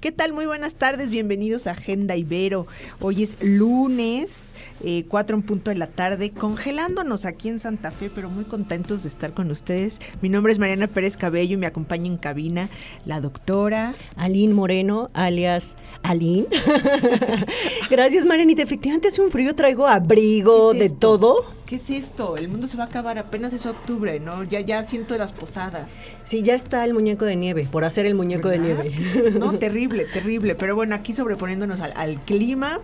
¿Qué tal? Muy buenas tardes, bienvenidos a Agenda Ibero. Hoy es lunes, eh, 4 en punto de la tarde, congelándonos aquí en Santa Fe, pero muy contentos de estar con ustedes. Mi nombre es Mariana Pérez Cabello y me acompaña en cabina la doctora Aline Moreno, alias Aline. Gracias, Marianita. Efectivamente hace un frío, traigo abrigo, ¿Qué es de esto? todo. ¿Qué es esto? El mundo se va a acabar, apenas es octubre, ¿no? Ya, ya siento las posadas. Sí, ya está el muñeco de nieve, por hacer el muñeco ¿verdad? de nieve. No, terrible, terrible. Pero bueno, aquí sobreponiéndonos al, al clima,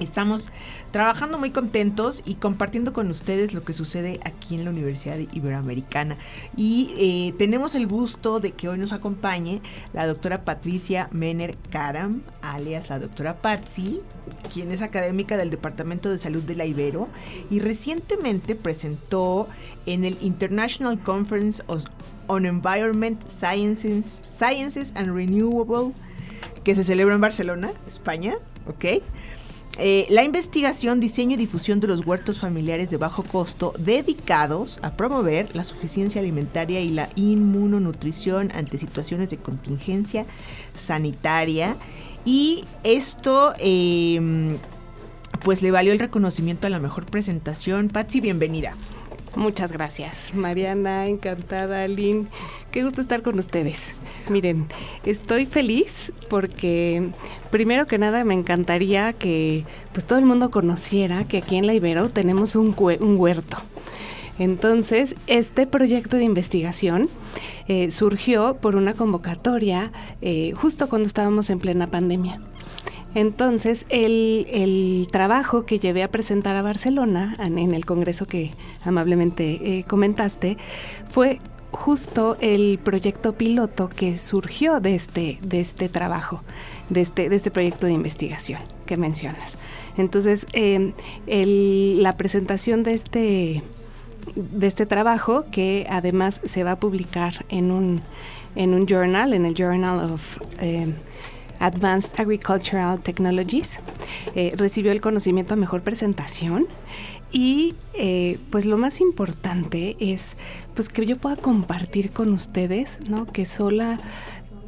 estamos trabajando muy contentos y compartiendo con ustedes lo que sucede aquí en la Universidad Iberoamericana. Y eh, tenemos el gusto de que hoy nos acompañe la doctora Patricia Mener Karam, alias la doctora Patsy, quien es académica del Departamento de Salud de la Ibero y recientemente presentó en el International Conference on Environment Sciences, Sciences and Renewable que se celebra en Barcelona, España, ¿ok? Eh, la investigación, diseño y difusión de los huertos familiares de bajo costo dedicados a promover la suficiencia alimentaria y la inmunonutrición ante situaciones de contingencia sanitaria. Y esto, eh, pues le valió el reconocimiento a la mejor presentación. Patsy, bienvenida. Muchas gracias, Mariana, encantada, Aline. Qué gusto estar con ustedes. Miren, estoy feliz porque primero que nada me encantaría que pues todo el mundo conociera que aquí en la Ibero tenemos un huerto. Entonces, este proyecto de investigación eh, surgió por una convocatoria eh, justo cuando estábamos en plena pandemia. Entonces, el, el trabajo que llevé a presentar a Barcelona, en, el congreso que amablemente eh, comentaste, fue justo el proyecto piloto que surgió de este, de este trabajo, de este, de este proyecto de investigación que mencionas. Entonces, el- la presentación de este, de este trabajo, que además se va a publicar en un, en un journal, en el Journal of eh, Advanced Agricultural Technologies, eh, recibió el conocimiento a mejor presentación y eh, pues lo más importante es pues que yo pueda compartir con ustedes, ¿no? Que sola,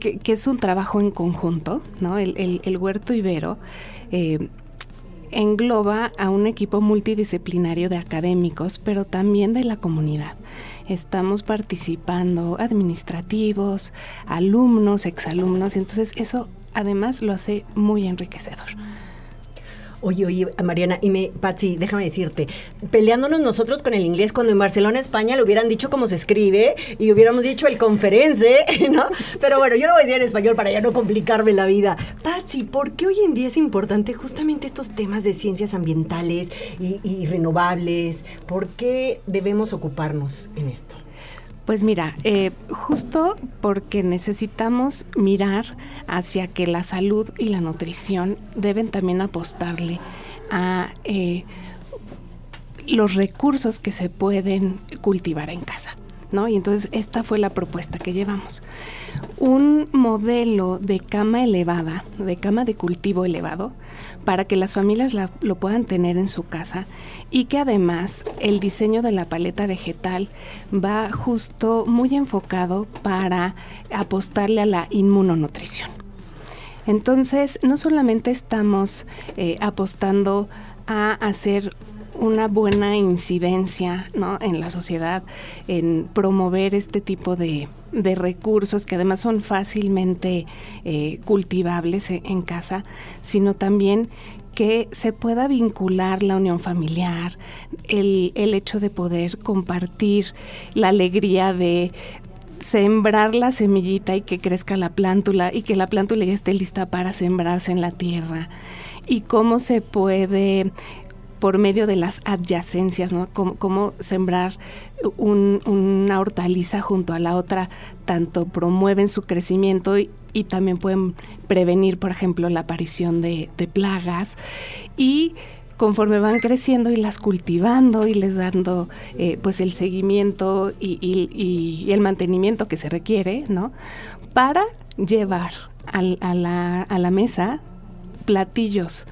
que, es un trabajo en conjunto, ¿no? El, el- huerto ibero eh, engloba a un equipo multidisciplinario de académicos, pero también de la comunidad. Estamos participando administrativos, alumnos, exalumnos, entonces eso además lo hace muy enriquecedor. Oye, oye, Mariana, y me, Patsy, déjame decirte, peleándonos nosotros con el inglés cuando en Barcelona, España, le hubieran dicho cómo se escribe y hubiéramos dicho el conference, ¿no? Pero bueno, yo lo voy a decir en español para ya no complicarme la vida. Patsy, ¿por qué hoy en día es importante justamente estos temas de ciencias ambientales y, y renovables? ¿Por qué debemos ocuparnos en esto? Pues mira, eh, justo porque necesitamos mirar hacia que la salud y la nutrición deben también apostarle a eh, los recursos que se pueden cultivar en casa. ¿No? Y entonces esta fue la propuesta que llevamos. Un modelo de cama elevada, de cama de cultivo elevado, para que las familias lo puedan tener en su casa y que además el diseño de la paleta vegetal va justo muy enfocado para apostarle a la inmunonutrición. Entonces, no solamente estamos eh, apostando a hacer una buena incidencia ¿no? en la sociedad, en promover este tipo de, de recursos que además son fácilmente eh, cultivables e- en casa, sino también que se pueda vincular la unión familiar, el, el hecho de poder compartir la alegría de sembrar la semillita y que crezca la plántula y que la plántula ya esté lista para sembrarse en la tierra y cómo se puede por medio de las adyacencias, ¿no? Cómo, sembrar un- una hortaliza junto a la otra, tanto promueven su crecimiento y, también pueden prevenir, por ejemplo, la aparición de, plagas. Y conforme van creciendo y las cultivando y les dando eh, pues el seguimiento y, el mantenimiento que se requiere, ¿no? Para llevar a la mesa platillos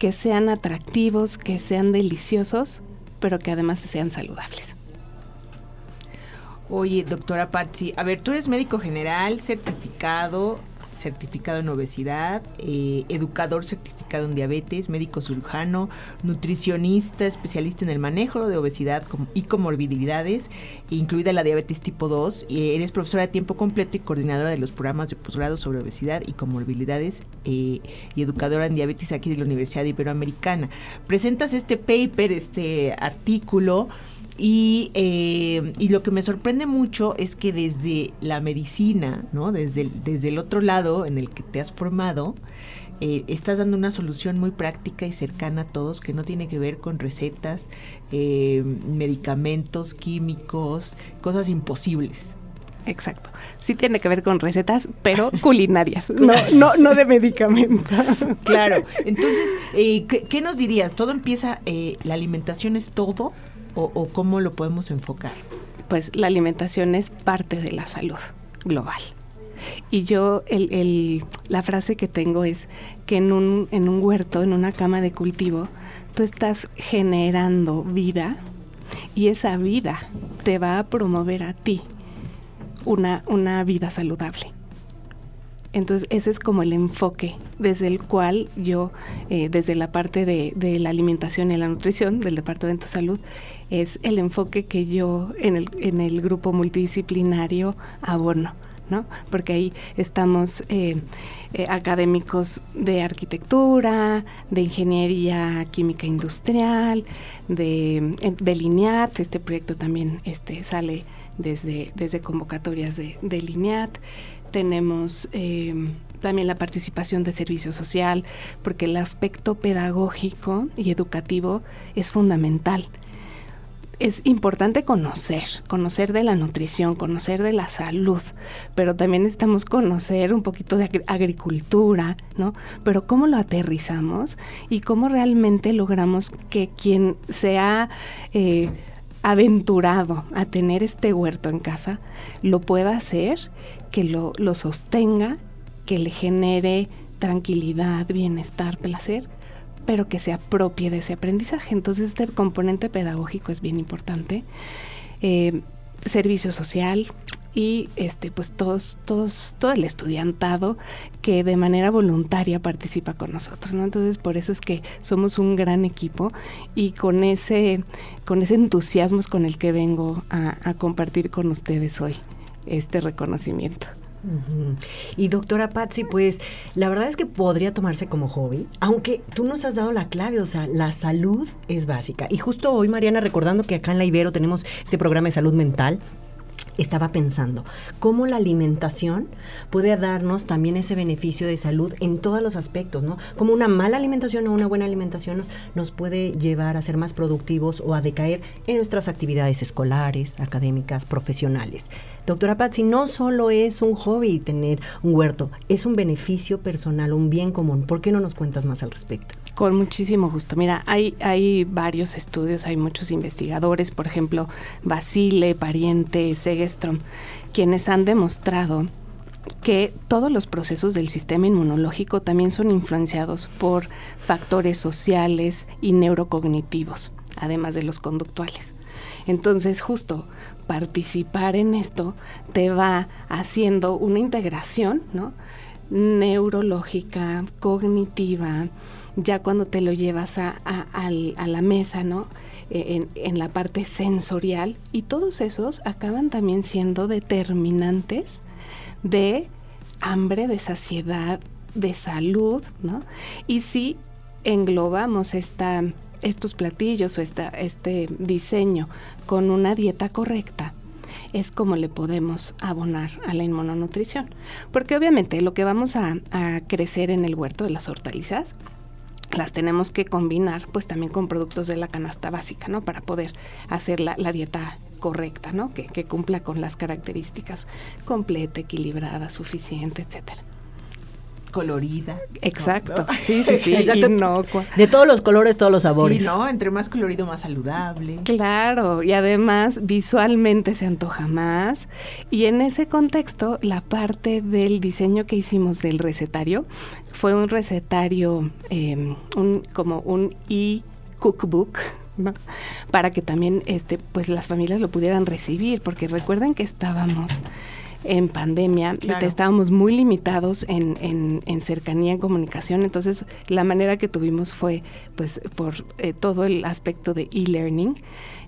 que sean atractivos, que sean deliciosos, pero que además sean saludables. Oye, doctora Patsy, a ver, tú eres médico general, certificado, certificado en obesidad, eh, educador certificado en diabetes, médico cirujano, nutricionista, especialista en el manejo de obesidad y comorbilidades, incluida la diabetes tipo 2. Y eres profesora de tiempo completo y coordinadora de los programas de posgrado sobre obesidad y comorbilidades eh, y educadora en diabetes aquí de la Universidad Iberoamericana. Presentas este paper, este artículo eh, y, lo que me sorprende mucho es que desde la medicina, ¿no? Desde el, desde el otro lado en el que te has formado, eh, estás dando una solución muy práctica y cercana a todos que no tiene que ver con recetas, eh, medicamentos, químicos, cosas imposibles. Exacto. Sí tiene que ver con recetas, pero culinarias, no, no, no de medicamentos. Claro. Entonces, ¿qué, ¿qué, nos dirías? ¿Todo empieza, la alimentación es todo? O, cómo lo podemos enfocar? Pues la alimentación es parte de la salud global. Y yo, la frase que tengo es que en un, huerto, en una cama de cultivo, tú estás generando vida y esa vida te va a promover a ti una vida saludable. Entonces ese es como el enfoque desde el cual yo, eh, desde la parte de, la alimentación y la nutrición del Departamento de Salud, es el enfoque que yo en el, en el grupo multidisciplinario abono. ¿no? Porque ahí estamos eh, eh, académicos de arquitectura, de ingeniería química industrial, de, de LINEAT, este proyecto también este, sale desde, desde convocatorias de, de LINEAT. Tenemos eh, también la participación de servicio social, porque el aspecto pedagógico y educativo es fundamental es importante conocer, conocer de la nutrición, conocer de la salud, pero también necesitamos conocer un poquito de agricultura, ¿no? Pero cómo lo aterrizamos y cómo realmente logramos que quien se ha eh, aventurado a tener este huerto en casa lo pueda hacer, que lo, lo sostenga, que le genere tranquilidad, bienestar, placer pero que se apropie de ese aprendizaje. Entonces este componente pedagógico es bien importante. Eh, servicio social y este pues todos todos todo el estudiantado que de manera voluntaria participa con nosotros no entonces por eso es que somos un gran equipo y con ese con ese entusiasmo es con el que vengo a compartir con ustedes hoy este reconocimiento y doctora Patsy, pues la verdad es que podría tomarse como hobby, aunque tú nos has dado la clave, o sea, la salud es básica. Y justo hoy, Mariana, recordando que acá en la Ibero tenemos este programa de salud mental, estaba pensando cómo la alimentación puede darnos también ese beneficio de salud en todos los aspectos, ¿no? Como una mala alimentación o una buena alimentación nos puede llevar a ser más productivos o a decaer en nuestras actividades escolares, académicas, profesionales. Doctora Patsy, no solo es un hobby tener un huerto, es un beneficio personal, un bien común. ¿Por qué no nos cuentas más al respecto? Con muchísimo gusto. Mira, hay, hay varios estudios, hay muchos investigadores, por ejemplo, Basile, Pariente, Segestrom, quienes han demostrado que todos los procesos del sistema inmunológico también son influenciados por factores sociales y neurocognitivos, además de los conductuales. Entonces, justo participar en esto te va haciendo una integración, ¿no? neurológica, cognitiva, ya cuando te lo llevas a, la mesa, ¿no? E, en, la parte sensorial y todos esos acaban también siendo determinantes de hambre, de saciedad, de salud, ¿no? Y si englobamos esta, estos platillos o esta, este diseño con una dieta correcta, es como le podemos abonar a la inmunonutrición. Porque obviamente lo que vamos a, a crecer en el huerto de las hortalizas las tenemos que combinar pues también con productos de la canasta básica, ¿no? Para poder hacer la, dieta correcta, ¿no? Que, que, cumpla con las características completa, equilibrada, suficiente, etcétera. Colorida. Exacto. Sí, sí, sí. Inocua. De todos los colores, todos los sabores. Sí, ¿no? Entre más colorido, más saludable. Claro, y además visualmente se antoja más. Y en ese contexto, la parte del diseño que hicimos del recetario fue un recetario, em, un, como un e-cookbook, para que también este, pues las familias lo pudieran recibir, porque recuerden que estábamos en pandemia, estábamos muy limitados en, en, cercanía, en comunicación, entonces la manera que tuvimos fue pues por eh, todo el aspecto de e-learning.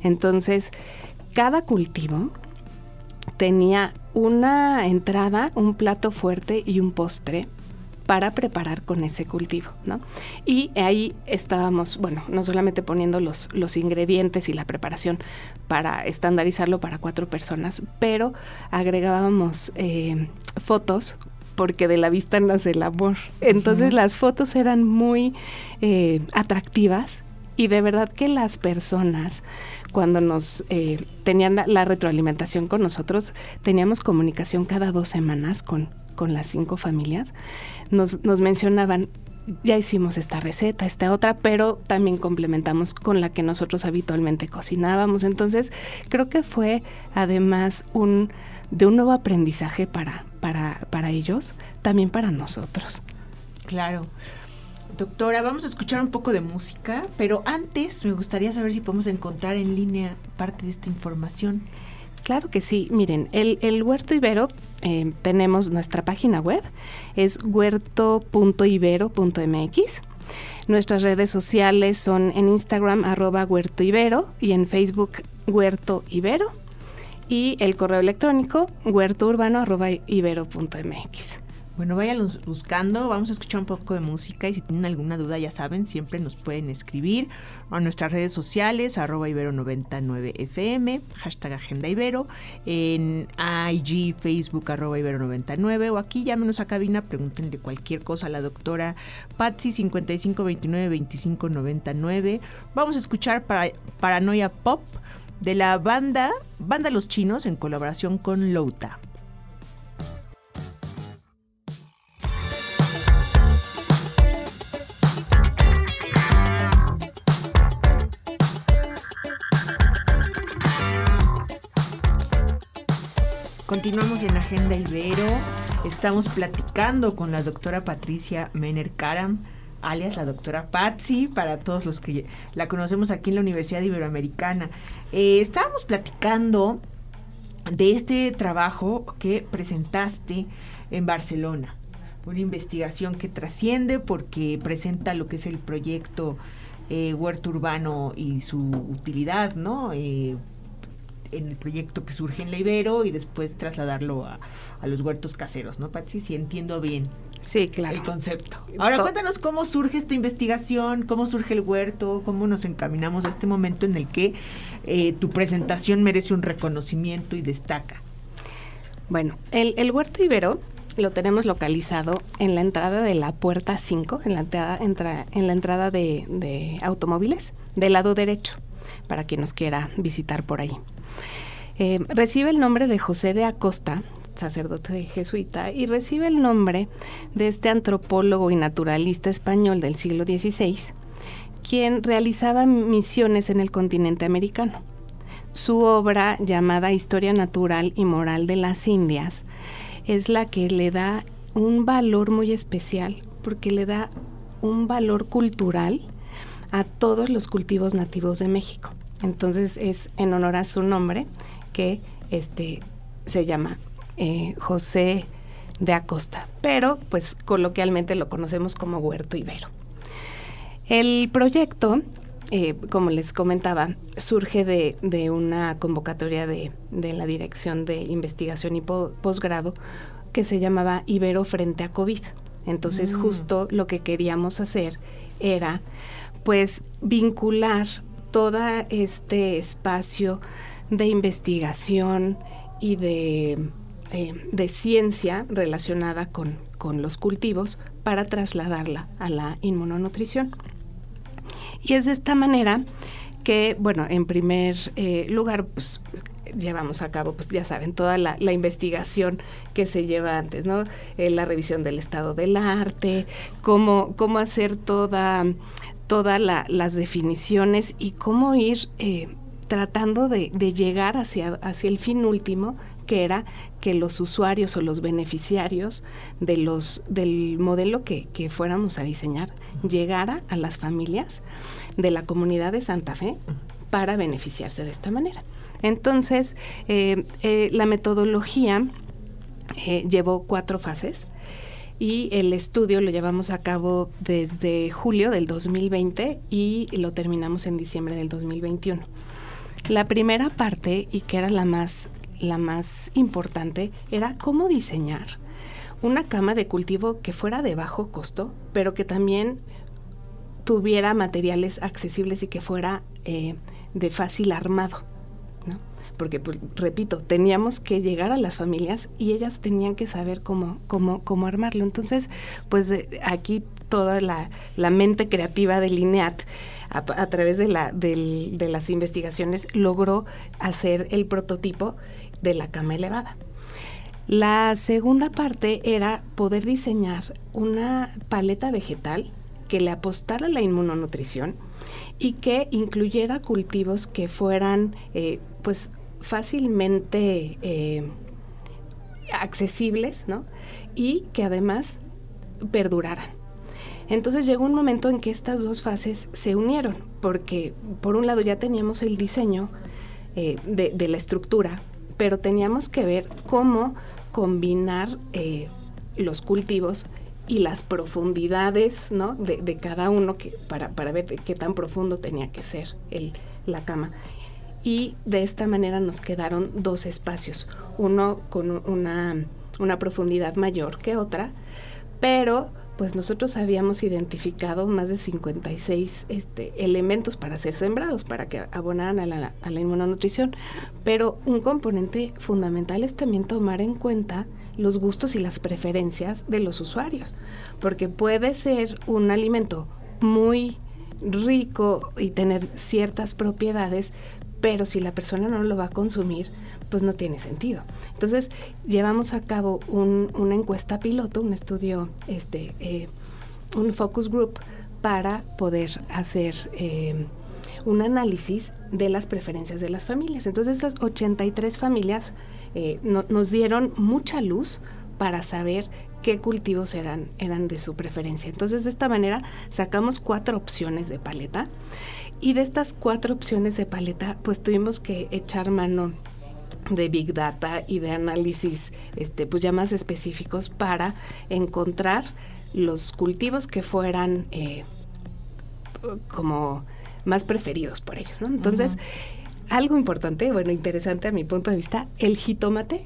Entonces, cada cultivo tenía una entrada, un plato fuerte y un postre para preparar con ese cultivo, ¿no? Y ahí estábamos, bueno, no solamente poniendo los, los ingredientes y la preparación para estandarizarlo para cuatro personas, pero agregábamos eh, fotos porque de la vista nace el amor. Entonces las fotos eran muy eh, atractivas y de verdad que las personas cuando nos eh, tenían la, retroalimentación con nosotros, teníamos comunicación cada dos semanas con, con las cinco familias, nos, nos mencionaban, ya hicimos esta receta, esta otra, pero también complementamos con la que nosotros habitualmente cocinábamos. Entonces, creo que fue además un de un nuevo aprendizaje para, para, para ellos, también para nosotros. Claro. Doctora, vamos a escuchar un poco de música, pero antes me gustaría saber si podemos encontrar en línea parte de esta información. Claro que sí. Miren, el, Huerto Ibero, eh, tenemos nuestra página web, es huerto.ibero.mx. Nuestras redes sociales son en Instagram arroba huerto ibero y en Facebook huerto ibero y el correo electrónico huertourbano. Bueno, vayan buscando, vamos a escuchar un poco de música y si tienen alguna duda ya saben, siempre nos pueden escribir a nuestras redes sociales, arroba ibero99fm, hashtag agenda ibero, en IG, Facebook, arroba ibero99 o aquí llámenos a cabina, pregúntenle cualquier cosa a la doctora Patsy 55292599. Vamos a escuchar para, Paranoia Pop de la banda, Banda Los Chinos en colaboración con Louta. Agenda Ibero. Estamos platicando con la doctora Patricia Mener Karam, alias la doctora Patsy, para todos los que la conocemos aquí en la Universidad Iberoamericana. Eh, estábamos platicando de este trabajo que presentaste en Barcelona. Una investigación que trasciende porque presenta lo que es el proyecto eh, Huerto Urbano y su utilidad, ¿no? Eh, en el proyecto que surge en la Ibero y después trasladarlo a, los huertos caseros, ¿no, Patsy? Si entiendo bien. Sí, claro. El concepto. Ahora cuéntanos cómo surge esta investigación, cómo surge el huerto, cómo nos encaminamos a este momento en el que eh, tu presentación merece un reconocimiento y destaca. Bueno, el, huerto ibero lo tenemos localizado en la entrada de la puerta 5, en la entrada, en la entrada de, de automóviles, del lado derecho, para quien nos quiera visitar por ahí. Eh, recibe el nombre de José de Acosta, sacerdote jesuita, y recibe el nombre de este antropólogo y naturalista español del siglo XVI, quien realizaba misiones en el continente americano. Su obra, llamada Historia Natural y Moral de las Indias, es la que le da un valor muy especial, porque le da un valor cultural a todos los cultivos nativos de México. Entonces es en honor a su nombre que este, se llama eh, José de Acosta, pero pues coloquialmente lo conocemos como Huerto Ibero. El proyecto, eh, como les comentaba, surge de, una convocatoria de, la Dirección de Investigación y Posgrado que se llamaba Ibero frente a COVID. Entonces mm. justo lo que queríamos hacer era pues vincular todo este espacio de investigación y de, de ciencia relacionada con, los cultivos para trasladarla a la inmunonutrición. Y es de esta manera que, bueno, en primer eh, lugar, pues, llevamos a cabo, pues ya saben, toda la, investigación que se lleva antes, ¿no? Eh, la revisión del estado del arte, cómo, cómo hacer toda, todas las definiciones y cómo ir eh, tratando de, llegar hacia, hacia el fin último, que era que los usuarios o los beneficiarios de los, del modelo que, que fuéramos a diseñar llegara a las familias de la comunidad de Santa Fe para beneficiarse de esta manera. Entonces, eh, eh, la metodología eh, llevó cuatro fases y el estudio lo llevamos a cabo desde julio del 2020 y lo terminamos en diciembre del 2021. La primera parte, y que era la más, la más importante, era cómo diseñar una cama de cultivo que fuera de bajo costo, pero que también tuviera materiales accesibles y que fuera de fácil armado porque, pues, repito, teníamos que llegar a las familias y ellas tenían que saber cómo, cómo, cómo armarlo. Entonces, pues aquí toda la, mente creativa del INEAT a, través de, la, de las investigaciones logró hacer el prototipo de la cama elevada. La segunda parte era poder diseñar una paleta vegetal que le apostara la inmunonutrición y que incluyera cultivos que fueran eh, pues fácilmente eh, accesibles, ¿no? Y que además perduraran. Entonces llegó un momento en que estas dos fases se unieron, porque por un lado ya teníamos el diseño eh, de, la estructura, pero teníamos que ver cómo combinar eh, los cultivos y las profundidades de, cada uno para, ver qué tan profundo tenía que ser la cama. Y de esta manera nos quedaron dos espacios, uno con una, profundidad mayor que otra, pero pues nosotros habíamos identificado más de 56 este, elementos para ser sembrados, para que abonaran a la, a la inmunonutrición, pero un componente fundamental es también tomar en cuenta los gustos y las preferencias de los usuarios, porque puede ser un alimento muy rico y tener ciertas propiedades, pero si la persona no lo va a consumir, pues no tiene sentido. Entonces, llevamos a cabo una encuesta piloto, un estudio, este, eh, un focus group para poder hacer eh, un análisis de las preferencias de las familias. Entonces, estas 83 familias eh, nos dieron mucha luz para saber qué cultivos eran, eran de su preferencia. Entonces, de esta manera sacamos cuatro opciones de paleta y de estas cuatro opciones de paleta, pues tuvimos que echar mano de Big Data y de análisis este, pues ya más específicos para encontrar los cultivos que fueran eh, como más preferidos por ellos. ¿no? Entonces, algo importante, bueno, interesante a mi punto de vista, el jitomate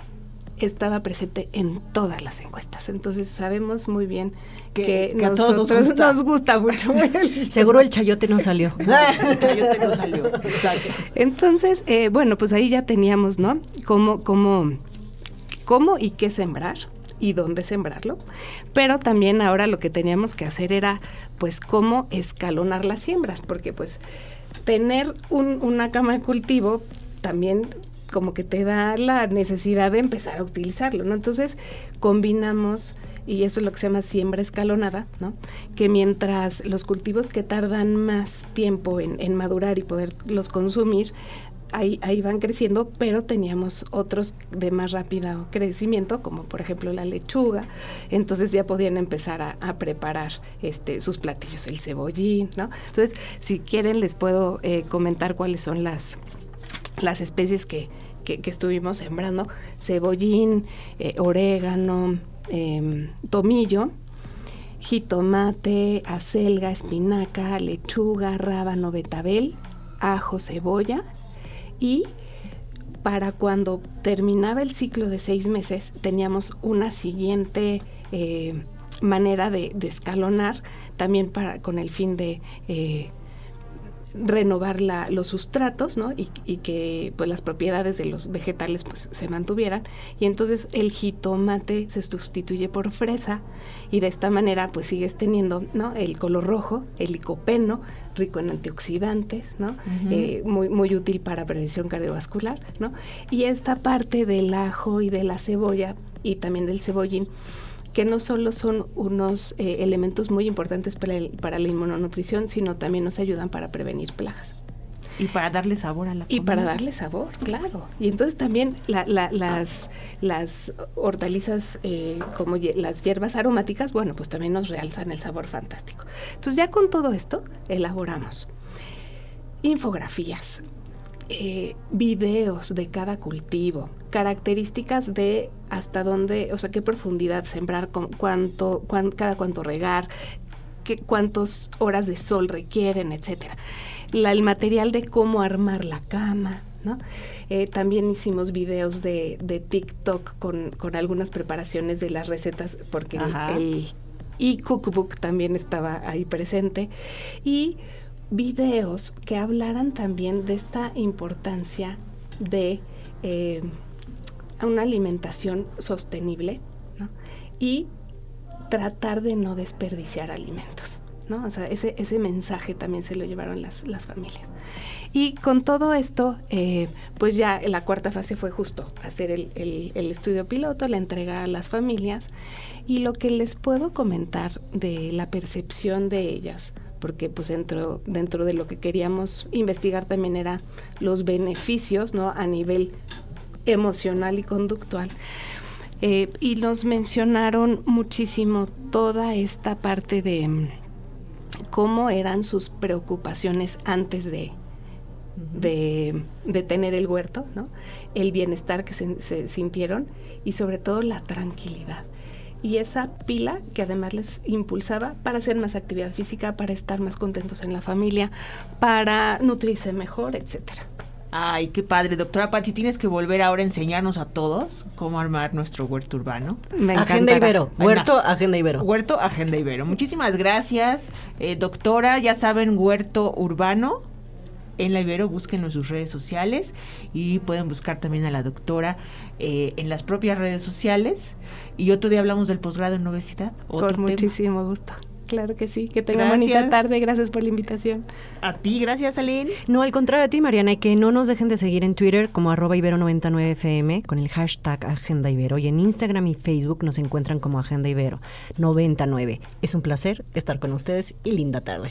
estaba presente en todas las encuestas. Entonces sabemos muy bien que, a todos nos gusta. mucho. Seguro el chayote no salió. el chayote no salió. Exacto. Entonces, eh, bueno, pues ahí ya teníamos, ¿no? Cómo, cómo, cómo y qué sembrar y dónde sembrarlo. Pero también ahora lo que teníamos que hacer era, pues, cómo escalonar las siembras, porque pues tener una cama de cultivo también como que te da la necesidad de empezar a utilizarlo, ¿no? Entonces combinamos y eso es lo que se llama siembra escalonada, ¿no? Que mientras los cultivos que tardan más tiempo en, madurar y poderlos consumir, ahí, van creciendo, pero teníamos otros de más rápido crecimiento, como por ejemplo la lechuga, entonces ya podían empezar a, preparar este, sus platillos, el cebollín, ¿no? Entonces, si quieren les puedo eh, comentar cuáles son las, las especies que, estuvimos sembrando, cebollín, eh, orégano, em, tomillo, jitomate, acelga, espinaca, lechuga, rábano, betabel, ajo, cebolla. Y para cuando terminaba el ciclo de seis meses teníamos una siguiente eh, manera de, escalonar también para con el fin de eh, renovar la, los sustratos, ¿no? Y, y, que pues las propiedades de los vegetales pues se mantuvieran. Y entonces el jitomate se sustituye por fresa y de esta manera pues sigues teniendo, ¿no? El color rojo, el licopeno, rico en antioxidantes, ¿no? eh, muy, muy útil para prevención cardiovascular, ¿no? Y esta parte del ajo y de la cebolla y también del cebollín que no solo son unos eh, elementos muy importantes para, el, para la inmunonutrición, sino también nos ayudan para prevenir plagas. Y para darle sabor a la Y para darle sabor, claro. Y entonces también la, la, las, las hortalizas eh, como las hierbas aromáticas, bueno, pues también nos realzan el sabor fantástico. Entonces ya con todo esto elaboramos infografías, eh, videos de cada cultivo, características de hasta dónde, o sea, qué profundidad sembrar, con cuánto, cuán, cada cuánto regar, qué, cuántas horas de sol requieren, etcétera. La, el material de cómo armar la cama, ¿no? Eh, también hicimos videos de, de TikTok con, con, algunas preparaciones de las recetas, porque Ajá. el e-cookbook también estaba ahí presente. Y videos que hablaran también de esta importancia de eh, una alimentación sostenible y tratar de no desperdiciar alimentos. ¿no? O sea, ese, ese mensaje también se lo llevaron las, las familias. Y con todo esto, eh, pues ya la cuarta fase fue justo hacer el, el, estudio piloto, la entrega a las familias. Y lo que les puedo comentar de la percepción de ellas, porque pues dentro, dentro de lo que queríamos investigar también era los beneficios, ¿no? A nivel emocional y conductual. Eh, y nos mencionaron muchísimo toda esta parte de mm, cómo eran sus preocupaciones antes de, de, de, tener el huerto, ¿no? el bienestar que se, se, sintieron y sobre todo la tranquilidad. Y esa pila que además les impulsaba para hacer más actividad física, para estar más contentos en la familia, para nutrirse mejor, etcétera. Ay, qué padre, doctora Pati, tienes que volver ahora a enseñarnos a todos cómo armar nuestro huerto urbano. Me agenda Ibero, huerto, agenda Ibero. Huerto, agenda Ibero. Muchísimas gracias, eh, doctora. Ya saben, huerto urbano en la Ibero, búsquenlo en sus redes sociales y pueden buscar también a la doctora eh, en las propias redes sociales. Y otro día hablamos del posgrado en universidad. Con tema. muchísimo gusto. Claro que sí. Que tengan bonita tarde. Gracias por la invitación. A ti, gracias, Aline. No, al contrario a ti, Mariana, y que no nos dejen de seguir en Twitter como arroba ibero99fm con el hashtag Agenda Ibero. Y en Instagram y Facebook nos encuentran como Agenda Ibero 99. Es un placer estar con ustedes y linda tarde.